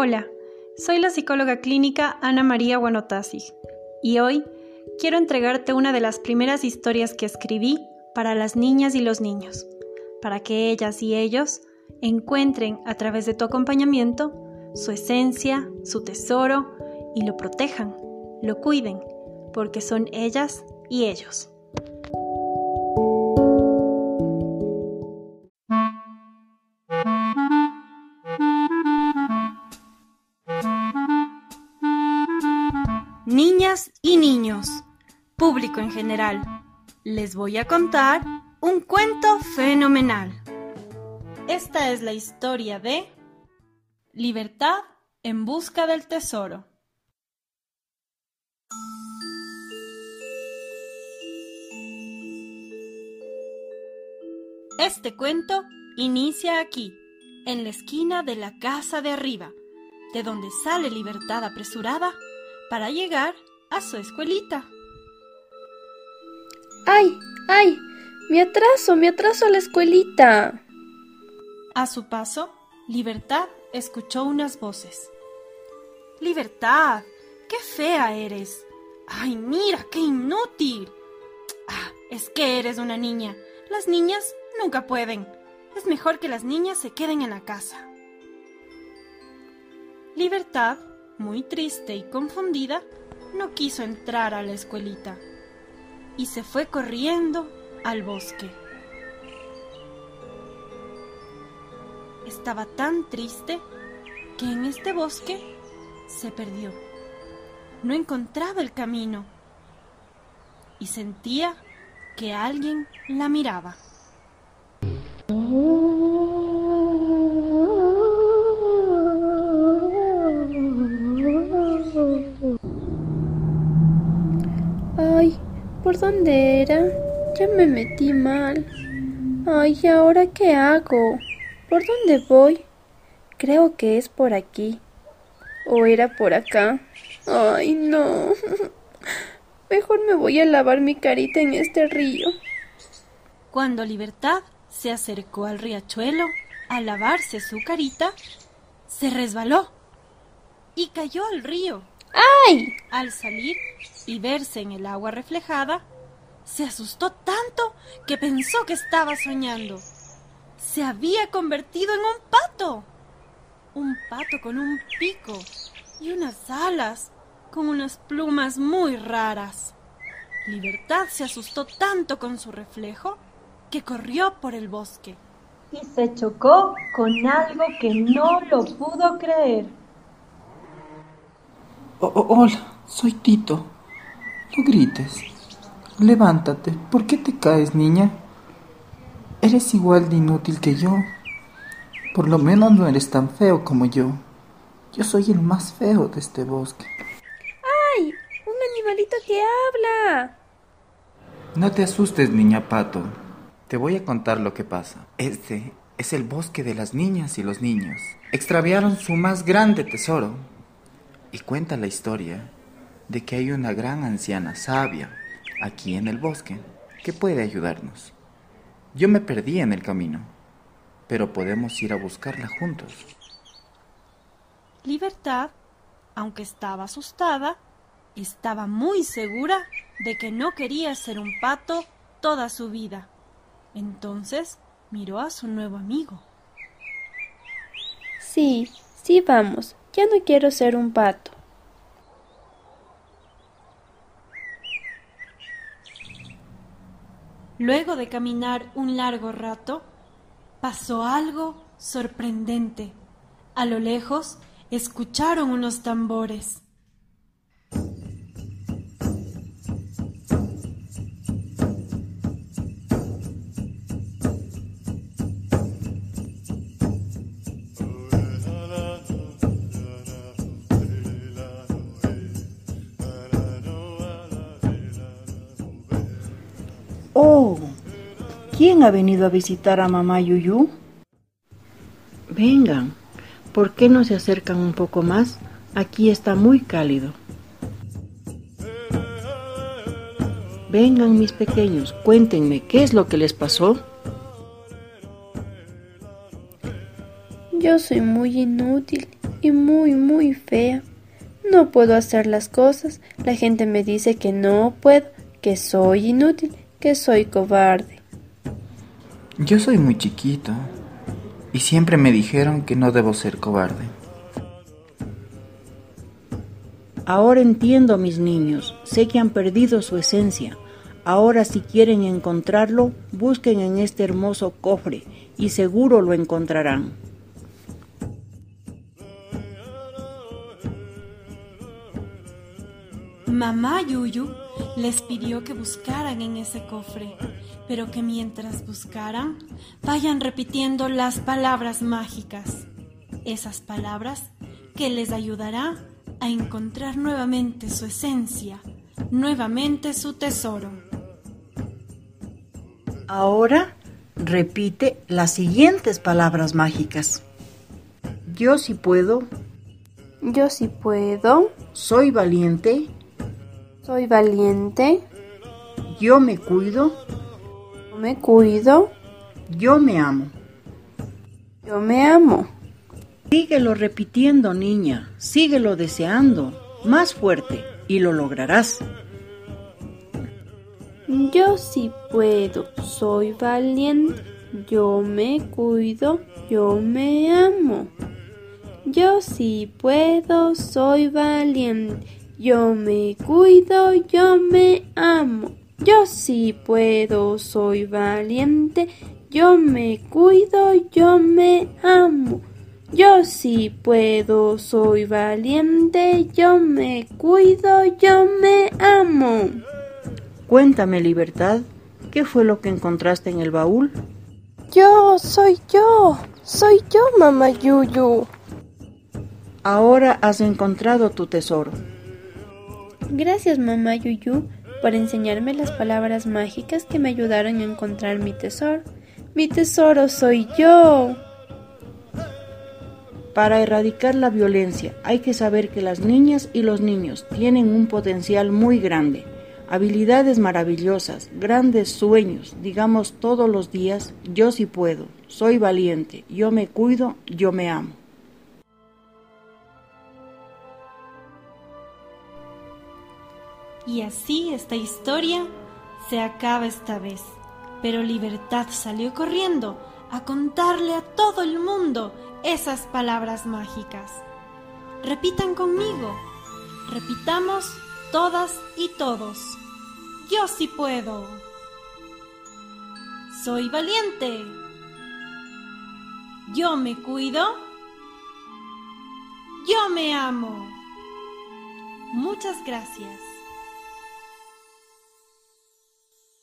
Hola, soy la psicóloga clínica Ana María Guanotasi y hoy quiero entregarte una de las primeras historias que escribí para las niñas y los niños, para que ellas y ellos encuentren a través de tu acompañamiento su esencia, su tesoro y lo protejan, lo cuiden, porque son ellas y ellos. General, les voy a contar un cuento fenomenal. Esta es la historia de Libertad en busca del tesoro. Este cuento inicia aquí, en la esquina de la casa de arriba, de donde sale Libertad apresurada para llegar a su escuelita. ¡Ay! ¡Ay! ¡Me atraso! ¡Me atraso a la escuelita! A su paso, Libertad escuchó unas voces. Libertad, qué fea eres. Ay, mira, qué inútil. Ah, es que eres una niña. Las niñas nunca pueden. Es mejor que las niñas se queden en la casa. Libertad muy triste y confundida, no quiso entrar a la escuelita y se fue corriendo al bosque. Estaba tan triste que en este bosque se perdió. No encontraba el camino y sentía que alguien la miraba. Dónde era? Ya me metí mal. Ay, ¿y ahora qué hago? ¿Por dónde voy? Creo que es por aquí. ¿O era por acá? Ay, no. Mejor me voy a lavar mi carita en este río. Cuando Libertad se acercó al riachuelo a lavarse su carita, se resbaló y cayó al río. ¡Ay! Al salir y verse en el agua reflejada, se asustó tanto que pensó que estaba soñando. Se había convertido en un pato. Un pato con un pico y unas alas con unas plumas muy raras. Libertad se asustó tanto con su reflejo que corrió por el bosque. Y se chocó con algo que no lo pudo creer. hola, soy Tito. No grites. Levántate. ¿Por qué te caes, niña? Eres igual de inútil que yo. Por lo menos no eres tan feo como yo. Yo soy el más feo de este bosque. ¡Ay! ¡Un animalito que habla! No te asustes, niña pato. Te voy a contar lo que pasa. Este es el bosque de las niñas y los niños. Extraviaron su más grande tesoro. Y cuenta la historia de que hay una gran anciana sabia aquí en el bosque que puede ayudarnos. Yo me perdí en el camino, pero podemos ir a buscarla juntos. Libertad, aunque estaba asustada, estaba muy segura de que no quería ser un pato toda su vida. Entonces miró a su nuevo amigo. Sí, sí vamos. Ya no quiero ser un pato. Luego de caminar un largo rato, pasó algo sorprendente. A lo lejos escucharon unos tambores. Oh, ¿quién ha venido a visitar a mamá Yuyu? Vengan, ¿por qué no se acercan un poco más? Aquí está muy cálido. Vengan mis pequeños, cuéntenme qué es lo que les pasó. Yo soy muy inútil y muy, muy fea. No puedo hacer las cosas. La gente me dice que no puedo, que soy inútil, que soy cobarde. Yo soy muy chiquito y siempre me dijeron que no debo ser cobarde. Ahora entiendo, mis niños, sé que han perdido su esencia. Ahora si quieren encontrarlo, busquen en este hermoso cofre y seguro lo encontrarán. Mamá Yuyu les pidió que buscaran en ese cofre, pero que mientras buscaran, vayan repitiendo las palabras mágicas. Esas palabras que les ayudará a encontrar nuevamente su esencia, nuevamente su tesoro. Ahora repite las siguientes palabras mágicas. Yo sí puedo, Yo sí puedo, soy valiente, soy valiente, yo me cuido, yo me cuido, yo me amo. yo me amo. Síguelo repitiendo, niña, síguelo deseando, más fuerte, y lo lograrás. Yo sí puedo, soy valiente, yo me cuido, yo me amo. Yo sí puedo, soy valiente, yo me cuido, yo me amo. Yo sí puedo, soy valiente, yo me cuido, yo me amo. Yo sí puedo, soy valiente, yo me cuido, yo me amo. Cuéntame, Libertad, ¿qué fue lo que encontraste en el baúl? Yo soy yo, soy yo, mamá Yuyu. Ahora has encontrado tu tesoro. Gracias, mamá Yuyu, por enseñarme las palabras mágicas que me ayudaron a encontrar mi tesoro. Mi tesoro soy yo. Para erradicar la violencia hay que saber que las niñas y los niños tienen un potencial muy grande, habilidades maravillosas, grandes sueños, digamos todos los días, yo sí puedo, soy valiente, yo me cuido, yo me amo. Y así esta historia se acaba esta vez. Pero Libertad salió corriendo a contarle a todo el mundo esas palabras mágicas. Repitan conmigo. Repitamos todas y todos. Yo sí puedo. Soy valiente. Yo me cuido. Yo me amo. Muchas gracias.